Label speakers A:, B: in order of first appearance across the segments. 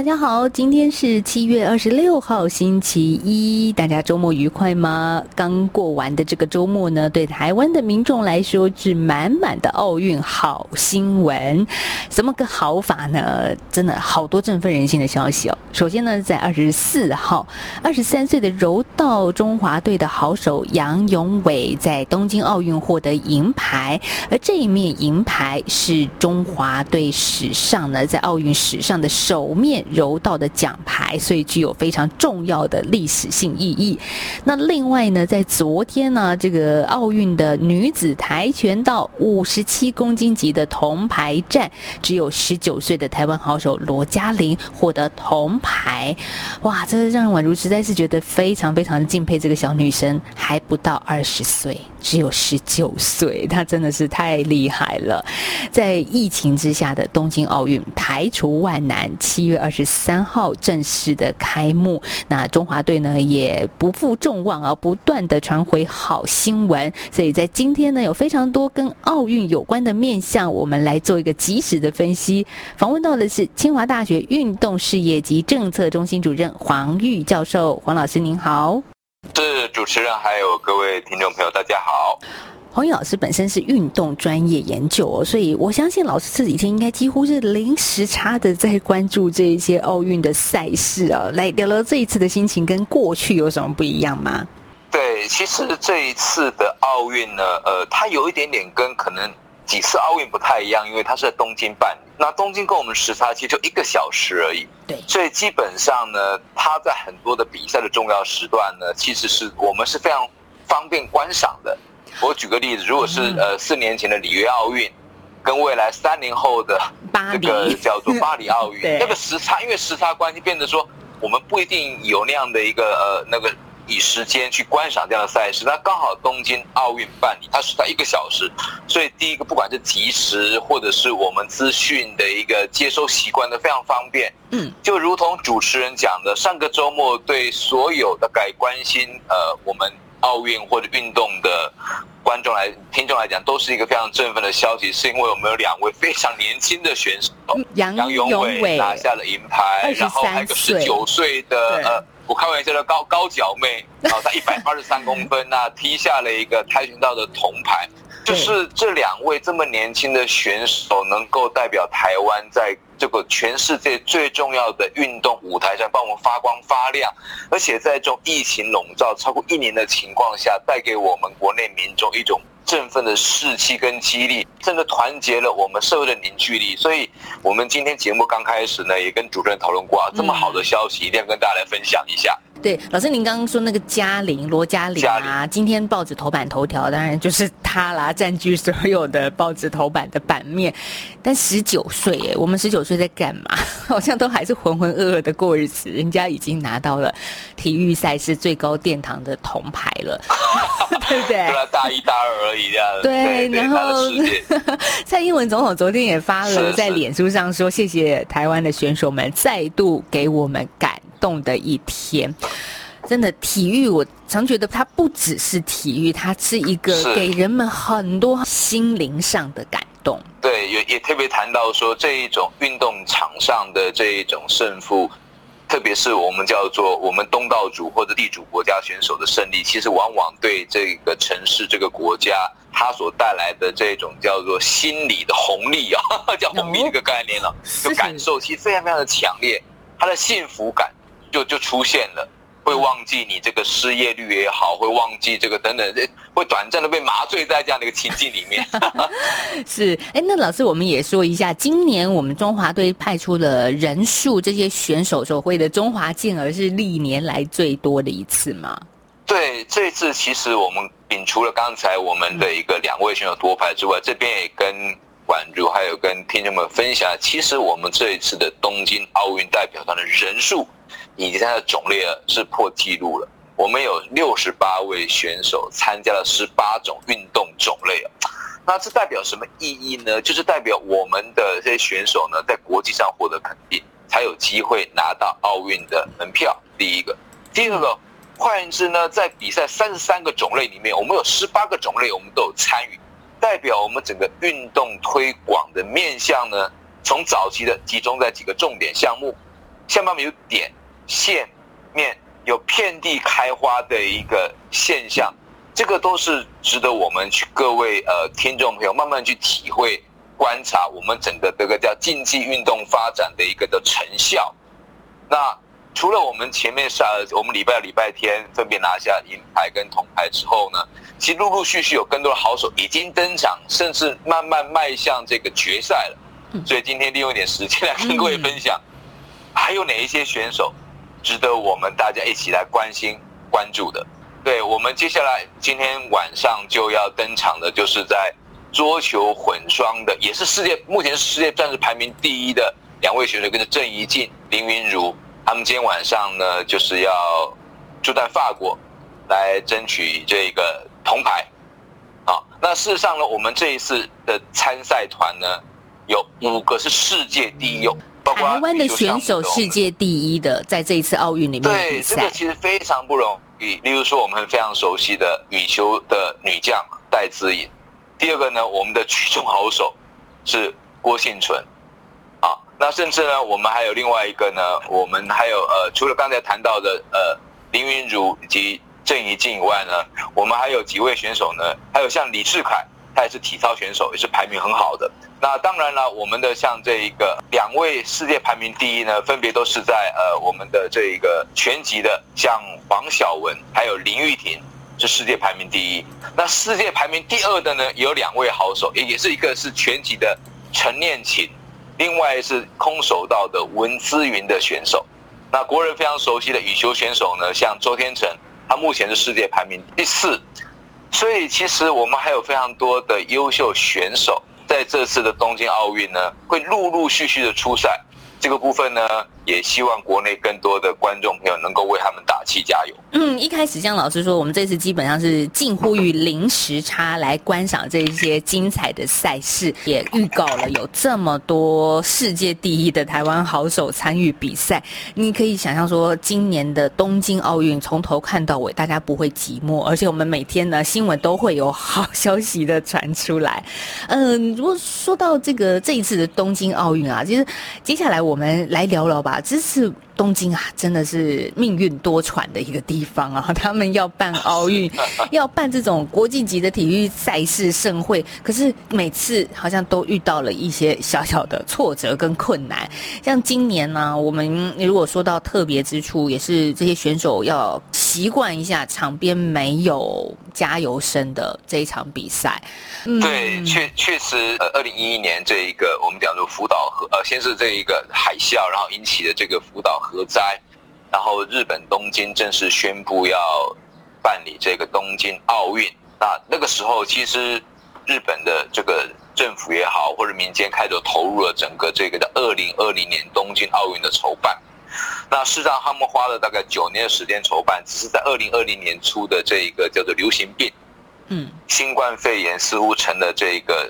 A: 大家好，今天是七月二十六号，星期一。大家周末愉快吗？刚过完的这个周末呢，对台湾的民众来说是满满的奥运好新闻。怎么个好法呢？真的好多振奋人心的消息哦。首先呢，在二十四号，二十三岁的柔道中华队的好手杨永伟在东京奥运获得银牌，而这一面银牌是中华队史上呢，在奥运史上的首面。柔道的奖牌，所以具有非常重要的历史性意义。那另外呢，在昨天呢，这个奥运的女子跆拳道五十七公斤级的铜牌战，只有十九岁的台湾好手罗嘉玲获得铜牌。哇，这让宛如实在是觉得非常非常敬佩这个小女生，还不到二十岁，只有十九岁，她真的是太厉害了。在疫情之下的东京奥运，排除万难，七月二。十三号正式的开幕，那中华队呢也不负众望啊，不断的传回好新闻。所以在今天呢，有非常多跟奥运有关的面向，我们来做一个及时的分析。访问到的是清华大学运动事业及政策中心主任黄玉教授，黄老师您好。
B: 是主持人，还有各位听众朋友，大家好。
A: 黄宇老师本身是运动专业研究哦，所以我相信老师这几天应该几乎是零时差的在关注这一些奥运的赛事啊。来聊聊这一次的心情跟过去有什么不一样吗？
B: 对，其实这一次的奥运呢，呃，它有一点点跟可能几次奥运不太一样，因为它是在东京办。那东京跟我们时差其实就一个小时而已，
A: 对，
B: 所以基本上呢，它在很多的比赛的重要时段呢，其实是我们是非常方便观赏的。我举个例子，如果是呃四年前的里约奥运，跟未来三年后的这个叫做 巴黎奥运，那个时差，因为时差关系，变得说我们不一定有那样的一个呃那个以时间去观赏这样的赛事。那刚好东京奥运办理，它是在一个小时，所以第一个不管是及时或者是我们资讯的一个接收习惯都非常方便。嗯，就如同主持人讲的，上个周末对所有的该关心呃我们。奥运或者运动的观众来、听众来讲，都是一个非常振奋的消息，是因为我们有两位非常年轻的选手，
A: 杨永伟
B: 拿下了银牌，然后还有个十九岁的呃，我开玩笑的高高脚妹，然后她一百八十三公分，那踢下了一个跆拳道的铜牌。就是这两位这么年轻的选手，能够代表台湾在这个全世界最重要的运动舞台上帮我们发光发亮，而且在这种疫情笼罩超过一年的情况下，带给我们国内民众一种振奋的士气跟激励，真的团结了我们社会的凝聚力。所以，我们今天节目刚开始呢，也跟主持人讨论过啊，这么好的消息，一定要跟大家来分享一下。
A: 对，老师，您刚刚说那个嘉玲罗嘉玲啊，今天报纸头版头条当然就是她啦，占据所有的报纸头版的版面。但十九岁耶，我们十九岁在干嘛？好像都还是浑浑噩噩的过日子。人家已经拿到了体育赛事最高殿堂的铜牌了，对不对？
B: 大一、大二而已这样。
A: 对，然后 蔡英文总统昨天也发了在脸书上说，谢谢台湾的选手们再度给我们感。动的一天，真的体育，我常觉得它不只是体育，它是一个给人们很多心灵上的感动。
B: 对，也也特别谈到说这一种运动场上的这一种胜负，特别是我们叫做我们东道主或者地主国家选手的胜利，其实往往对这个城市、这个国家，它所带来的这种叫做心理的红利啊，叫红利这个概念了，就感受其实非常非常的强烈，它的幸福感。就就出现了，会忘记你这个失业率也好，会忘记这个等等，会短暂的被麻醉在这样的一个情境里面。
A: 是，哎，那老师我们也说一下，今年我们中华队派出的人数，这些选手所会的中华健儿是历年来最多的一次吗？
B: 对，这次其实我们摒除了刚才我们的一个两位选手多牌之外，这边也跟管如还有跟听众们分享，其实我们这一次的东京奥运代表团的人数。以及它的种类是破纪录了。我们有六十八位选手参加了十八种运动种类啊。那这代表什么意义呢？就是代表我们的这些选手呢，在国际上获得肯定，才有机会拿到奥运的门票。第一个，第二个，换言之呢，在比赛三十三个种类里面，我们有十八个种类我们都有参与，代表我们整个运动推广的面向呢，从早期的集中在几个重点项目，下面有点、线、面，有遍地开花的一个现象。这个都是值得我们去各位呃听众朋友慢慢去体会、观察我们整个这个叫竞技运动发展的一个的成效。那除了我们前面上我们礼拜礼拜天分别拿下银牌跟铜牌之后呢，其实陆陆续续有更多的好手已经登场，甚至慢慢迈向这个决赛了。所以今天利用一点时间来跟各位分享，还有哪一些选手值得我们大家一起来关心关注的。对我们接下来今天晚上就要登场的，就是在桌球混双的，也是世界目前世界暂时排名第一的两位选手，跟着郑怡静、林云茹，他们今天晚上呢就是要住在法国，来争取这个铜牌。好，那事实上呢，我们这一次的参赛团呢，有五个是世界第一，哦
A: 台湾的选手世界第一的，在这一次奥运里面
B: 对，这个其实非常不容易。例如说，我们非常熟悉的羽球的女将戴资颖。第二个呢，我们的举重好手是郭幸存。啊，那甚至呢，我们还有另外一个呢，我们还有呃，除了刚才谈到的呃林云如以及郑怡静以外呢，我们还有几位选手呢，还有像李志凯，他也是体操选手，也是排名很好的。那当然了，我们的像这一个两位世界排名第一呢，分别都是在呃我们的这一个拳击的，像黄晓雯还有林玉婷是世界排名第一。那世界排名第二的呢，有两位好手，也也是一个是拳击的陈念琴，另外是空手道的文姿云的选手。那国人非常熟悉的羽球选手呢，像周天成，他目前是世界排名第四。所以其实我们还有非常多的优秀选手。在这次的东京奥运呢，会陆陆续续的出赛，这个部分呢，也希望国内更多的观众朋友能够为他们打气加油。
A: 嗯，一开始江老师说，我们这次基本上是近乎于零时差来观赏这一些精彩的赛事，也预告了有这么多世界第一的台湾好手参与比赛。你可以想象说，今年的东京奥运从头看到尾，大家不会寂寞，而且我们每天呢新闻都会有好消息的传出来。嗯，如果说到这个这一次的东京奥运啊，其实接下来我们来聊聊吧，啊这次。东京啊，真的是命运多舛的一个地方啊！他们要办奥运，要办这种国际级的体育赛事盛会，可是每次好像都遇到了一些小小的挫折跟困难。像今年呢，我们如果说到特别之处，也是这些选手要习惯一下场边没有加油声的这一场比赛。
B: 对，确确实，呃，二零一一年这一个我们讲说福岛核，呃，先是这一个海啸，然后引起的这个福岛核灾，然后日本东京正式宣布要办理这个东京奥运。那那个时候，其实日本的这个政府也好，或者民间开始投入了整个这个的二零二零年东京奥运的筹办。那事实上，他们花了大概九年的时间筹办，只是在二零二零年初的这一个叫做流行病。嗯，新冠肺炎似乎成了这一个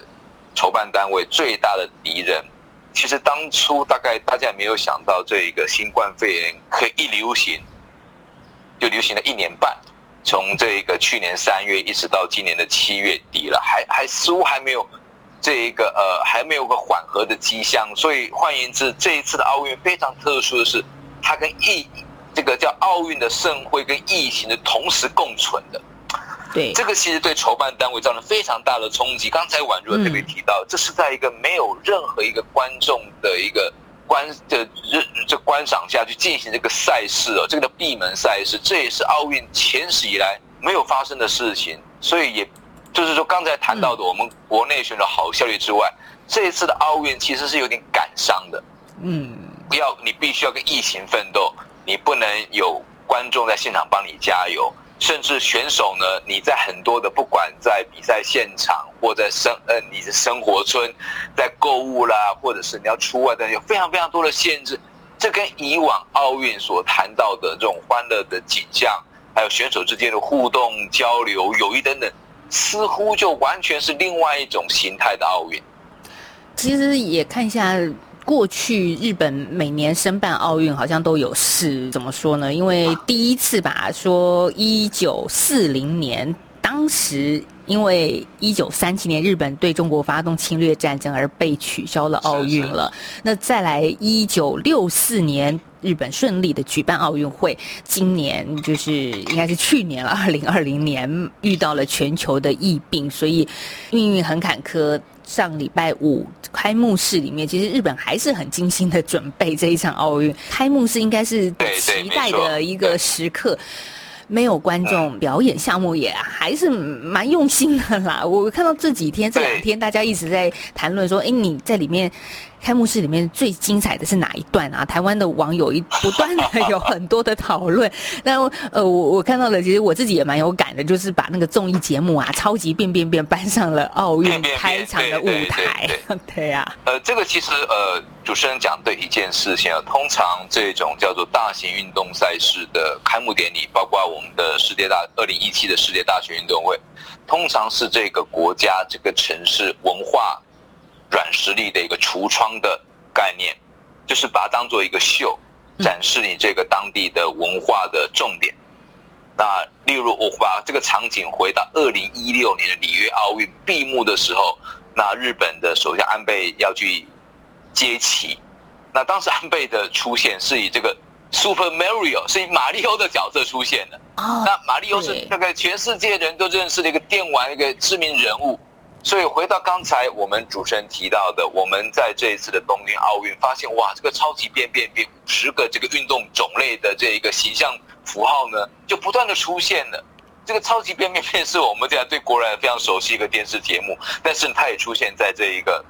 B: 筹办单位最大的敌人。其实当初大概大家也没有想到，这一个新冠肺炎可以一流行就流行了一年半，从这个去年三月一直到今年的七月底了，还还似乎还没有这一个呃还没有个缓和的迹象。所以换言之，这一次的奥运非常特殊的是，它跟疫这个叫奥运的盛会跟疫情的同时共存的。
A: 对，
B: 这个其实对筹办单位造成非常大的冲击。刚才宛如特别提到，这是在一个没有任何一个观众的一个观的这这观赏下去进行这个赛事哦，这个闭门赛事，这也是奥运前史以来没有发生的事情。所以也就是说，刚才谈到的我们国内选手好效率之外，这一次的奥运其实是有点感伤的。嗯，不要你必须要跟疫情奋斗，你不能有观众在现场帮你加油。甚至选手呢，你在很多的不管在比赛现场或在生呃你的生活村，在购物啦，或者是你要出外的，有非常非常多的限制。这跟以往奥运所谈到的这种欢乐的景象，还有选手之间的互动交流、友谊等等，似乎就完全是另外一种形态的奥运。
A: 其实也看一下。过去日本每年申办奥运好像都有事，怎么说呢？因为第一次吧，说一九四零年，当时因为一九三七年日本对中国发动侵略战争而被取消了奥运了。那再来一九六四年。日本顺利的举办奥运会，今年就是应该是去年了，二零二零年遇到了全球的疫病，所以命运很坎坷。上礼拜五开幕式里面，其实日本还是很精心的准备这一场奥运。开幕式应该是期待的一个时刻，没有观众，表演项目也还是蛮用心的啦。我看到这几天这两天大家一直在谈论说，哎，你在里面。开幕式里面最精彩的是哪一段啊？台湾的网友一不断的有很多的讨论。那呃，我我看到了，其实我自己也蛮有感的，就是把那个综艺节目啊，《超级变变变》搬上了奥运开场的舞台。对呀。
B: 呃，这个其实呃，主持人讲对一件事情啊，通常这种叫做大型运动赛事的开幕典礼，包括我们的世界大二零一七的世界大学运动会，通常是这个国家这个城市文化。软实力的一个橱窗的概念，就是把它当做一个秀，展示你这个当地的文化的重点。那例如我把这个场景回到二零一六年的里约奥运闭幕的时候，那日本的首相安倍要去接旗，那当时安倍的出现是以这个 Super Mario 是以马里奥的角色出现的。那马里奥是那个全世界人都认识的一个电玩一个知名人物。所以回到刚才我们主持人提到的，我们在这一次的东京奥运发现，哇，这个超级变变变，五十个这个运动种类的这一个形象符号呢，就不断的出现了。这个超级变变变是我们这样对国人非常熟悉一个电视节目，但是它也出现在这一个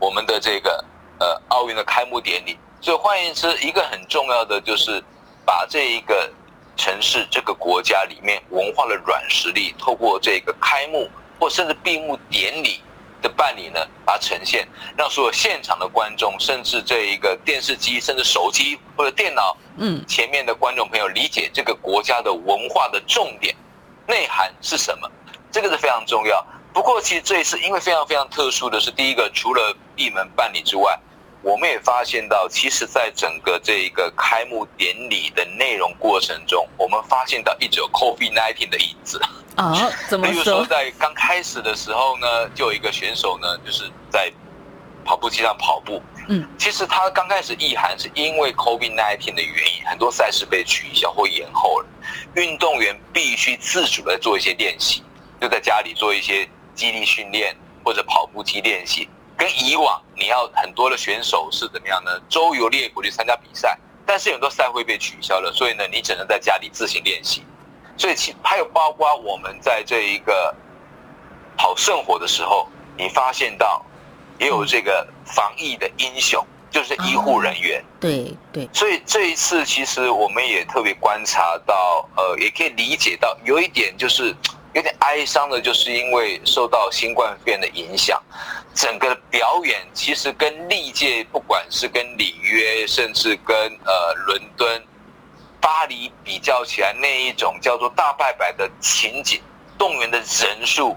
B: 我们的这个呃奥运的开幕典礼。所以换言之，一个很重要的就是把这一个城市、这个国家里面文化的软实力，透过这个开幕。或甚至闭幕典礼的办理呢，把它呈现，让所有现场的观众，甚至这一个电视机，甚至手机或者电脑，嗯，前面的观众朋友理解这个国家的文化的重点内涵是什么，这个是非常重要。不过，其实这一次因为非常非常特殊的是，第一个除了闭门办理之外，我们也发现到，其实在整个这一个开幕典礼的内容过程中，我们发现到一直有 COVID-19 的影子。
A: 啊，怎么说？
B: 比如说，在刚开始的时候呢，就有一个选手呢，就是在跑步机上跑步。嗯，其实他刚开始意涵是因为 COVID-19 的原因，很多赛事被取消或延后了，运动员必须自主的做一些练习，就在家里做一些肌力训练或者跑步机练习。跟以往你要很多的选手是怎么样呢？周游列国去参加比赛，但是很多赛会被取消了，所以呢，你只能在家里自行练习。所以，其还有包括我们在这一个跑圣火的时候，你发现到也有这个防疫的英雄，就是医护人员。
A: 对对。
B: 所以这一次，其实我们也特别观察到，呃，也可以理解到有一点就是有点哀伤的，就是因为受到新冠肺炎的影响，整个表演其实跟历届，不管是跟里约，甚至跟呃伦敦。巴黎比较起来，那一种叫做大拜拜的情景，动员的人数、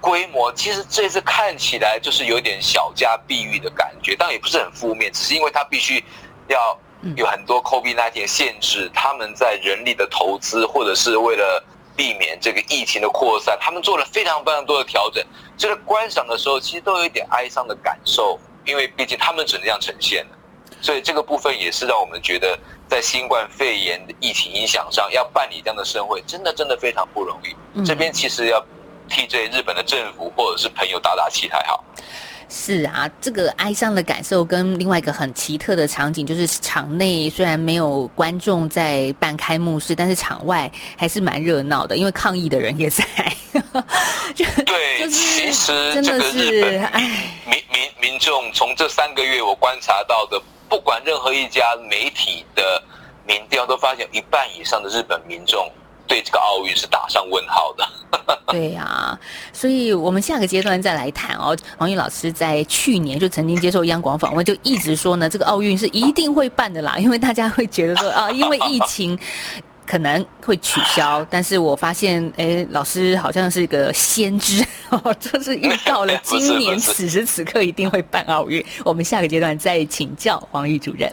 B: 规模，其实这次看起来就是有点小家碧玉的感觉，但也不是很负面，只是因为他必须要有很多 COVID-19 限制，他们在人力的投资，或者是为了避免这个疫情的扩散，他们做了非常非常多的调整。这个观赏的时候，其实都有一点哀伤的感受，因为毕竟他们只能这样呈现的。所以这个部分也是让我们觉得，在新冠肺炎的疫情影响上，要办理这样的盛会，真的真的非常不容易。这边其实要替这日本的政府或者是朋友打打气才好。
A: 是啊，这个哀伤的感受跟另外一个很奇特的场景，就是场内虽然没有观众在办开幕式，但是场外还是蛮热闹的，因为抗议的人也在。
B: 对，其实真的是哎民民民众从这三个月我观察到的。不管任何一家媒体的民调，都发现一半以上的日本民众对这个奥运是打上问号的。
A: 对呀，所以我们下个阶段再来谈哦。黄玉老师在去年就曾经接受央广访问，就一直说呢，这个奥运是一定会办的啦，因为大家会觉得说啊，因为疫情。可能会取消，但是我发现，哎，老师好像是一个先知，哦，就是遇到了 今年此时此刻一定会办奥运。我们下个阶段再请教黄玉主任。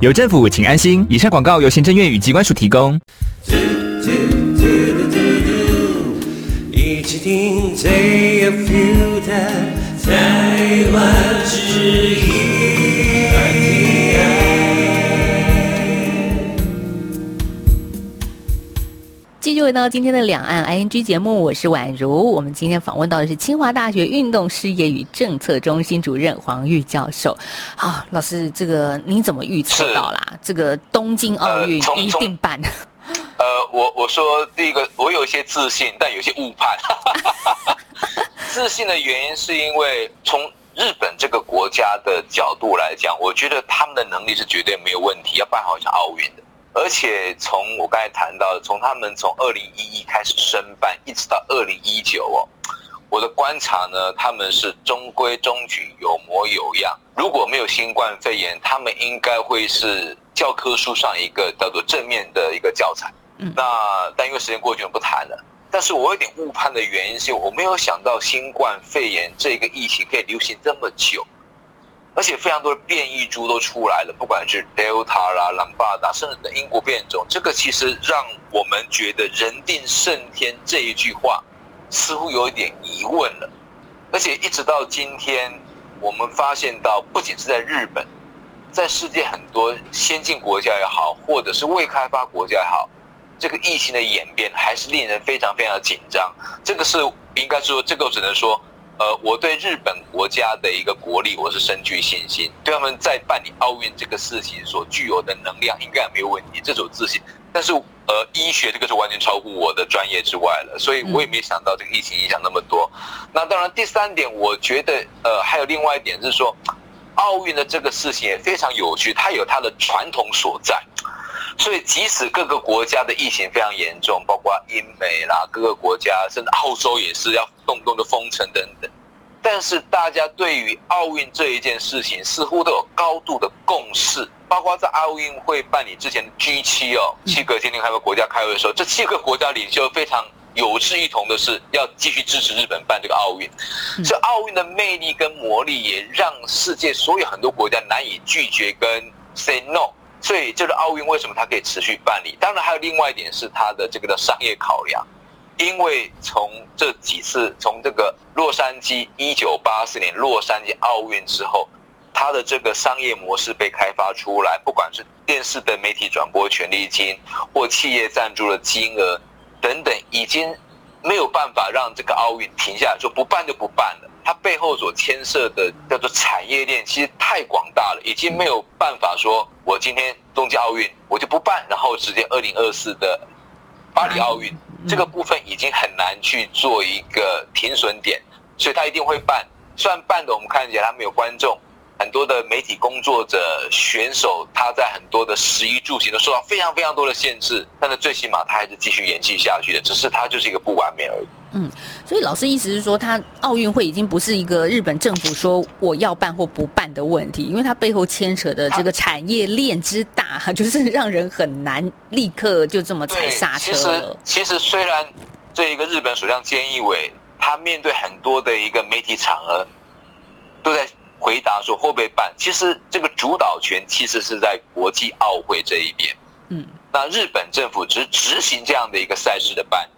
C: 有政府，请安心。以上广告由行政院与机关署提供。一起听 Few 台湾之音。
A: 续回到今天的两岸 ING 节目，我是宛如。我们今天访问到的是清华大学运动事业与政策中心主任黄玉教授。好，老师，这个你怎么预测到啦？这个东京奥运一定办？
B: 呃，我我说第一个，我有一些自信，但有些误判。自信的原因是因为从日本这个国家的角度来讲，我觉得他们的能力是绝对没有问题，要办好一场奥运的。而且从我刚才谈到的，从他们从二零一一开始申办，一直到二零一九哦，我的观察呢，他们是中规中矩，有模有样。如果没有新冠肺炎，他们应该会是教科书上一个叫做正面的一个教材。嗯，那但因为时间过去，我不谈了。但是我有点误判的原因是，我没有想到新冠肺炎这个疫情可以流行这么久。而且非常多的变异株都出来了，不管是 Delta 啦、兰巴达，甚至的英国变种，这个其实让我们觉得“人定胜天”这一句话似乎有一点疑问了。而且一直到今天，我们发现到，不仅是在日本，在世界很多先进国家也好，或者是未开发国家也好，这个疫情的演变还是令人非常非常紧张。这个是应该说，这个只能说。呃，我对日本国家的一个国力，我是深具信心。对他们在办理奥运这个事情所具有的能量，应该也没有问题，这种自信。但是，呃，医学这个是完全超乎我的专业之外了，所以我也没想到这个疫情影响那么多。那当然，第三点，我觉得，呃，还有另外一点是说，奥运的这个事情也非常有趣，它有它的传统所在。所以，即使各个国家的疫情非常严重，包括英美啦，各个国家甚至澳洲也是要动不动的封城等等，但是大家对于奥运这一件事情似乎都有高度的共识。包括在奥运会办理之前的 G 七哦，七个天天开会国家开会的时候，这七个国家领袖非常有志一同的是要继续支持日本办这个奥运。这奥运的魅力跟魔力也让世界所有很多国家难以拒绝跟 say no。所以，这个奥运为什么它可以持续办理？当然，还有另外一点是它的这个的商业考量。因为从这几次，从这个洛杉矶一九八四年洛杉矶奥运之后，它的这个商业模式被开发出来，不管是电视的媒体转播权利金，或企业赞助的金额等等，已经没有办法让这个奥运停下来，说不办就不办了。它背后所牵涉的叫做产业链，其实太广大了，已经没有办法说，我今天东京奥运我就不办，然后直接二零二四的巴黎奥运这个部分已经很难去做一个停损点，所以它一定会办。虽然办的我们看起来它没有观众。很多的媒体工作者、选手，他在很多的食衣住行都受到非常非常多的限制，但是最起码他还是继续延续下去的，只是他就是一个不完美而已。
A: 嗯，所以老师意思是说，他奥运会已经不是一个日本政府说我要办或不办的问题，因为它背后牵扯的这个产业链之大，就是让人很难立刻就这么踩刹车
B: 其实，其实虽然这一个日本首相菅义伟，他面对很多的一个媒体场合都在。回答说会不会办？其实这个主导权其实是在国际奥会这一边。嗯，那日本政府只执行这样的一个赛事的办理，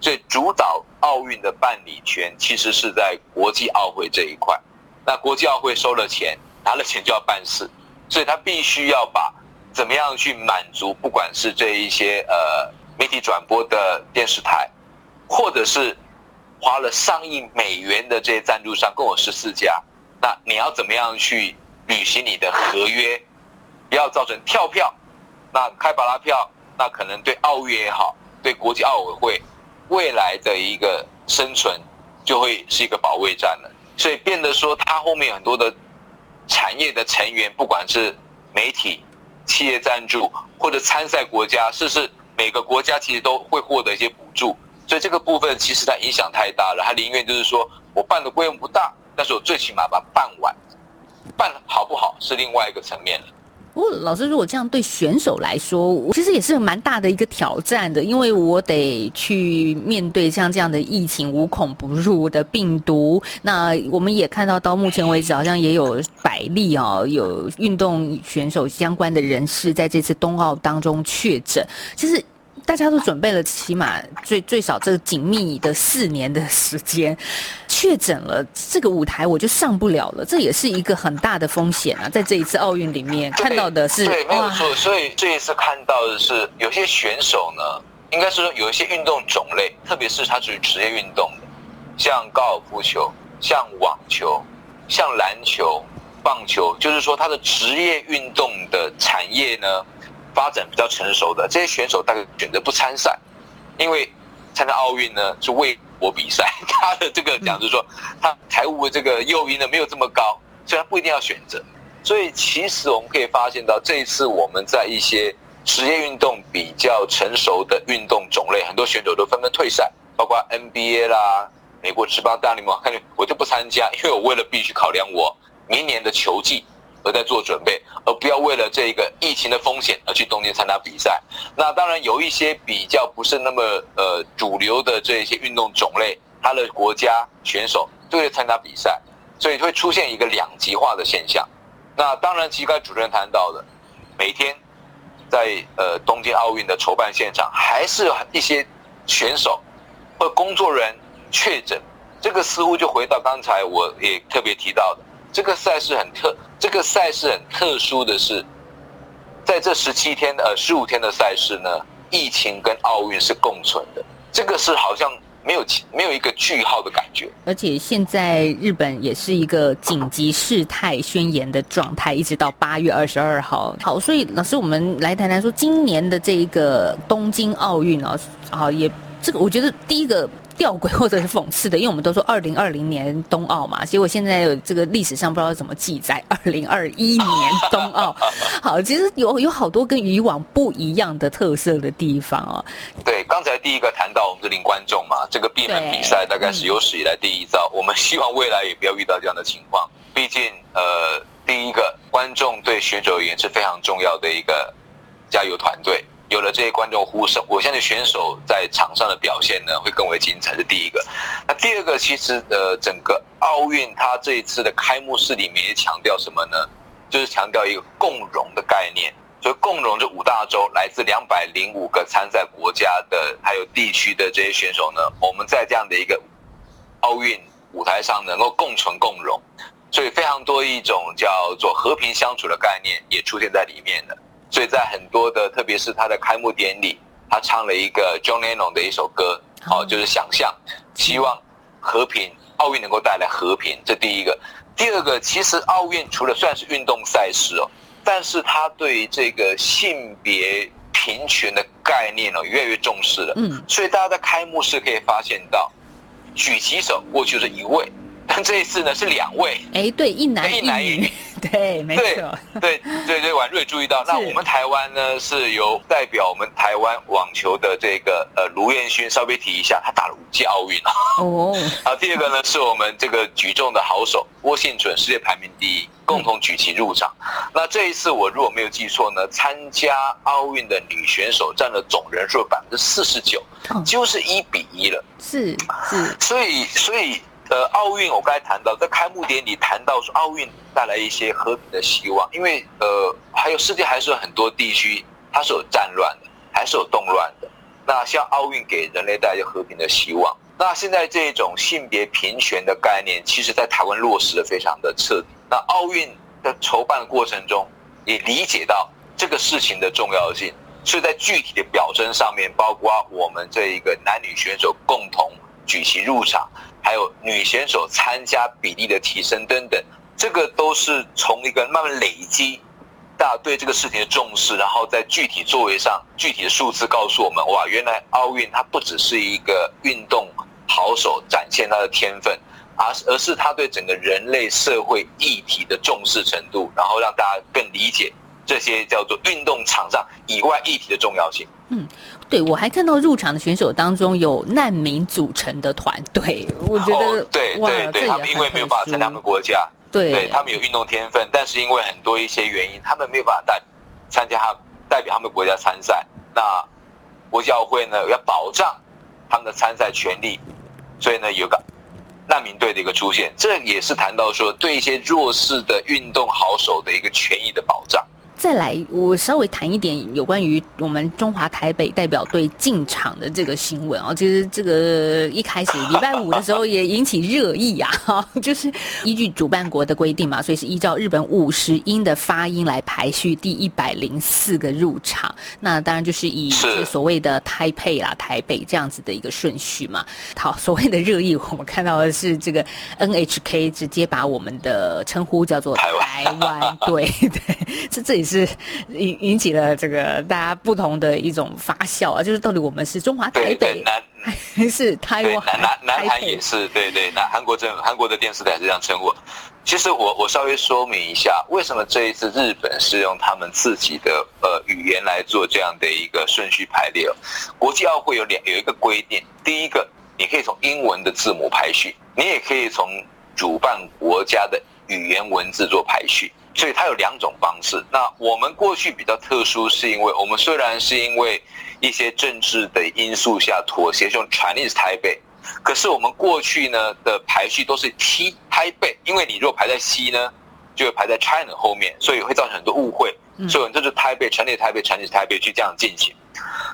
B: 所以主导奥运的办理权其实是在国际奥会这一块。那国际奥会收了钱，拿了钱就要办事，所以他必须要把怎么样去满足，不管是这一些呃媒体转播的电视台，或者是花了上亿美元的这些赞助商，共有十四家。那你要怎么样去履行你的合约，不要造成跳票？那开巴拉票，那可能对奥运也好，对国际奥委会未来的一个生存就会是一个保卫战了。所以变得说，它后面很多的产业的成员，不管是媒体、企业赞助或者参赛国家，甚至每个国家其实都会获得一些补助。所以这个部分其实它影响太大了。他宁愿就是说我办的规模不大，但是我最起码把办完，办好不好是另外一个层面了。
A: 不过，老师，如果这样对选手来说，我其实也是蛮大的一个挑战的，因为我得去面对像这样的疫情无孔不入的病毒。那我们也看到，到目前为止，好像也有百例哦，有运动选手相关的人士在这次冬奥当中确诊。其实。大家都准备了，起码最最少这个紧密的四年的时间，确诊了这个舞台我就上不了了，这也是一个很大的风险啊！在这一次奥运里面看到的是，
B: 对，没有错。所以这一次看到的是，有些选手呢，应该是说有一些运动种类，特别是它属于职业运动的，像高尔夫球、像网球、像篮球、棒球，就是说它的职业运动的产业呢。发展比较成熟的这些选手，大概选择不参赛，因为参加奥运呢是为国比赛，他的这个讲就是说，他财务的这个诱因呢没有这么高，所以他不一定要选择。所以其实我们可以发现到，这一次我们在一些职业运动比较成熟的运动种类，很多选手都纷纷退赛，包括 NBA 啦、美国职棒大联盟，看我就不参加，因为我为了必须考量我明年的球季。而在做准备，而不要为了这个疫情的风险而去东京参加比赛。那当然有一些比较不是那么呃主流的这一些运动种类，他的国家选手都会参加比赛，所以会出现一个两极化的现象。那当然，其实刚才主持人谈到的，每天在呃东京奥运的筹办现场，还是有一些选手或工作人员确诊，这个似乎就回到刚才我也特别提到的。这个赛事很特，这个赛事很特殊的是，在这十七天呃十五天的赛事呢，疫情跟奥运是共存的，这个是好像没有没有一个句号的感觉。
A: 而且现在日本也是一个紧急事态宣言的状态，一直到八月二十二号。好，所以老师，我们来谈谈说今年的这个东京奥运啊，好也这个我觉得第一个。吊诡或者是讽刺的，因为我们都说二零二零年冬奥嘛，结果现在有这个历史上不知道怎么记载，二零二一年冬奥。好，其实有有好多跟以往不一样的特色的地方哦。
B: 对，刚才第一个谈到我们的零观众嘛，这个闭门比赛大概是有史以来第一遭，我们希望未来也不要遇到这样的情况。毕竟，呃，第一个观众对选手而言是非常重要的一个加油团队。有了这些观众呼声，我相信选手在场上的表现呢会更为精彩。是第一个。那第二个，其实呃，整个奥运它这一次的开幕式里面也强调什么呢？就是强调一个共荣的概念。所以共荣这五大洲来自两百零五个参赛国家的还有地区的这些选手呢，我们在这样的一个奥运舞台上能够共存共荣，所以非常多一种叫做和平相处的概念也出现在里面的。所以在很多的，特别是他的开幕典礼，他唱了一个 John Lennon 的一首歌，好，就是想象，希望和平，奥运能够带来和平，这第一个。第二个，其实奥运除了算是运动赛事哦，但是他对这个性别平权的概念哦，越来越重视了。嗯，所以大家在开幕式可以发现到，举旗手过去是一位。但这一次呢是两位，
A: 哎，对，一男一女，对，没错，
B: 对对对，婉瑞注意到，那我们台湾呢是由代表我们台湾网球的这个呃卢彦勋稍微提一下，他打了五届奥运哦。好，第二个呢是我们这个举重的好手郭信准，世界排名第一，共同举旗入场。那这一次我如果没有记错呢，参加奥运的女选手占了总人数百分之四十九，几乎是一比一了。
A: 是是，
B: 所以所以。呃，奥运我刚才谈到，在开幕典礼谈到说，奥运带来一些和平的希望，因为呃，还有世界还是有很多地区它是有战乱的，还是有动乱的。那像奥运给人类带来和平的希望，那现在这种性别平权的概念，其实在台湾落实的非常的彻底。那奥运的筹办过程中，也理解到这个事情的重要性，所以在具体的表征上面，包括我们这一个男女选手共同举旗入场。还有女选手参加比例的提升等等，这个都是从一个慢慢累积，大家对这个事情的重视，然后在具体作为上，具体的数字告诉我们，哇，原来奥运它不只是一个运动好手展现他的天分，而而是他对整个人类社会议题的重视程度，然后让大家更理解这些叫做运动场上以外议题的重要性。
A: 嗯，对，我还看到入场的选手当中有难民组成的团队，我觉得、
B: 哦、对对对，他们因为没有办法参加他们国家。
A: 对，
B: 他们有运动天分，但是因为很多一些原因，他们没有办法代参加他代表他们国家参赛。那国际奥会呢要保障他们的参赛权利，所以呢有个难民队的一个出现，这也是谈到说对一些弱势的运动好手的一个权益的保障。
A: 再来，我稍微谈一点有关于我们中华台北代表队进场的这个新闻啊。其实这个一开始礼拜五的时候也引起热议啊，哈，就是依据主办国的规定嘛，所以是依照日本五十音的发音来排序第一百零四个入场。那当然就是以所谓的台北啦、台北这样子的一个顺序嘛。好，所谓的热议，我们看到的是这个 NHK 直接把我们的称呼叫做台湾 队，对，这这也是。是引引起了这个大家不同的一种发笑啊，就是到底我们是中华台北还是台湾？
B: 南南南韩也是，对对，南韩国政韩国的电视台是这样称呼。其实我我稍微说明一下，为什么这一次日本是用他们自己的呃语言来做这样的一个顺序排列。国际奥会有两有一个规定，第一个你可以从英文的字母排序，你也可以从主办国家的语言文字做排序。所以它有两种方式。那我们过去比较特殊，是因为我们虽然是因为一些政治的因素下妥协用 Chinese 台北，可是我们过去呢的排序都是 T 台北，因为你如果排在 C 呢，就会排在 China 后面，所以会造成很多误会。所以这是台北、Chinese 台北、Chinese 台北去这样进行。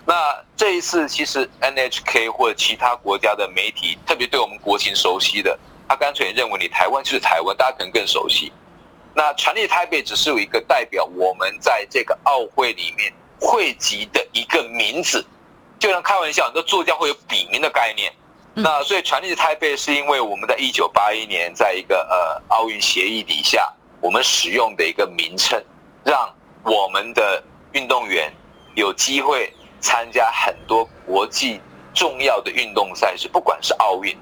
B: 那这一次其实 NHK 或者其他国家的媒体，特别对我们国情熟悉的，他干脆认为你台湾就是台湾，大家可能更熟悉。那传立台北只是有一个代表我们在这个奥会里面汇集的一个名字，就像开玩笑，很多作家会有笔名的概念。那所以传立台北是因为我们在一九八一年在一个呃奥运协议底下，我们使用的一个名称，让我们的运动员有机会参加很多国际重要的运动赛事，不管是奥运。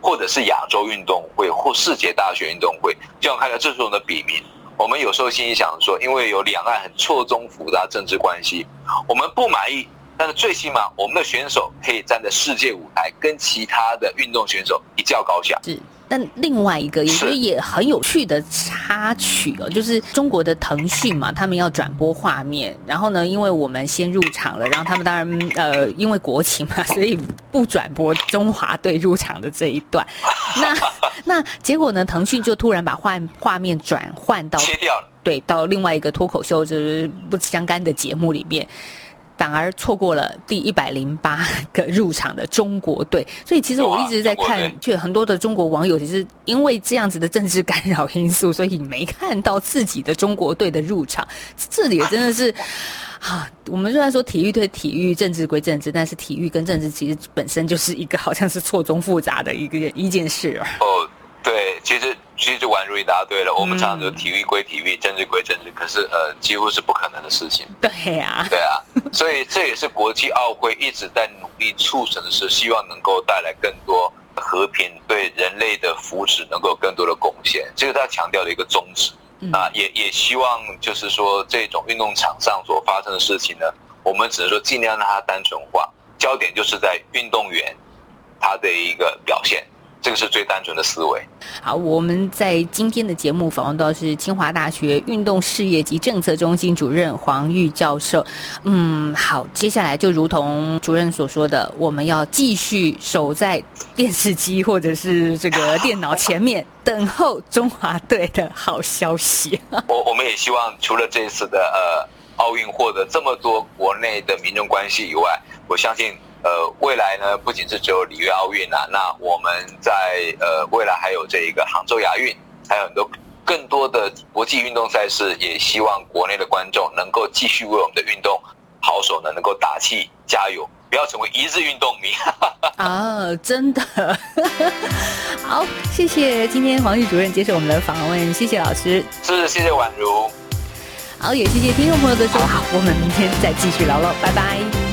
B: 或者是亚洲运动会或世界大学运动会，就要看到这种的笔名。我们有时候心里想说，因为有两岸很错综复杂政治关系，我们不满意，但是最起码我们的选手可以站在世界舞台，跟其他的运动选手一较高下。
A: 是。但另外一个，也觉得也很有趣的插曲哦，就是中国的腾讯嘛，他们要转播画面，然后呢，因为我们先入场了，然后他们当然呃，因为国情嘛，所以不转播中华队入场的这一段。那那结果呢，腾讯就突然把画画面转换到
B: 切掉了，
A: 对，到另外一个脱口秀就是不相干的节目里面。反而错过了第一百零八个入场的中国队，所以其实我一直在看，却很多的中国网友其实因为这样子的政治干扰因素，所以没看到自己的中国队的入场。这里真的是啊，我们虽然说体育对体育，政治归政治，但是体育跟政治其实本身就是一个好像是错综复杂的一个一件事啊。
B: 哦，对，其实。其实就宛如一答对了，我们常常说体育归体育，政治归政治，可是呃，几乎是不可能的事情。
A: 对呀，
B: 对啊，所以这也是国际奥会一直在努力促成的事，希望能够带来更多和平，对人类的福祉能够更多的贡献，这是他强调的一个宗旨啊，也也希望就是说这种运动场上所发生的事情呢，我们只能说尽量让它单纯化，焦点就是在运动员他的一个表现。这个是最单纯的思维。
A: 好，我们在今天的节目访问到是清华大学运动事业及政策中心主任黄玉教授。嗯，好，接下来就如同主任所说的，我们要继续守在电视机或者是这个电脑前面，等候中华队的好消息。
B: 我我们也希望，除了这次的呃奥运获得这么多国内的民众关系以外，我相信。呃，未来呢，不仅是只有里约奥运啊，那我们在呃未来还有这一个杭州亚运，还有很多更多的国际运动赛事，也希望国内的观众能够继续为我们的运动好手呢能够打气加油，不要成为一日运动迷。
A: 啊，真的，好，谢谢今天黄玉主任接受我们的访问，谢谢老师，
B: 是谢谢宛如。
A: 好，也谢谢听众朋友的收听，我们明天再继续聊喽，拜拜。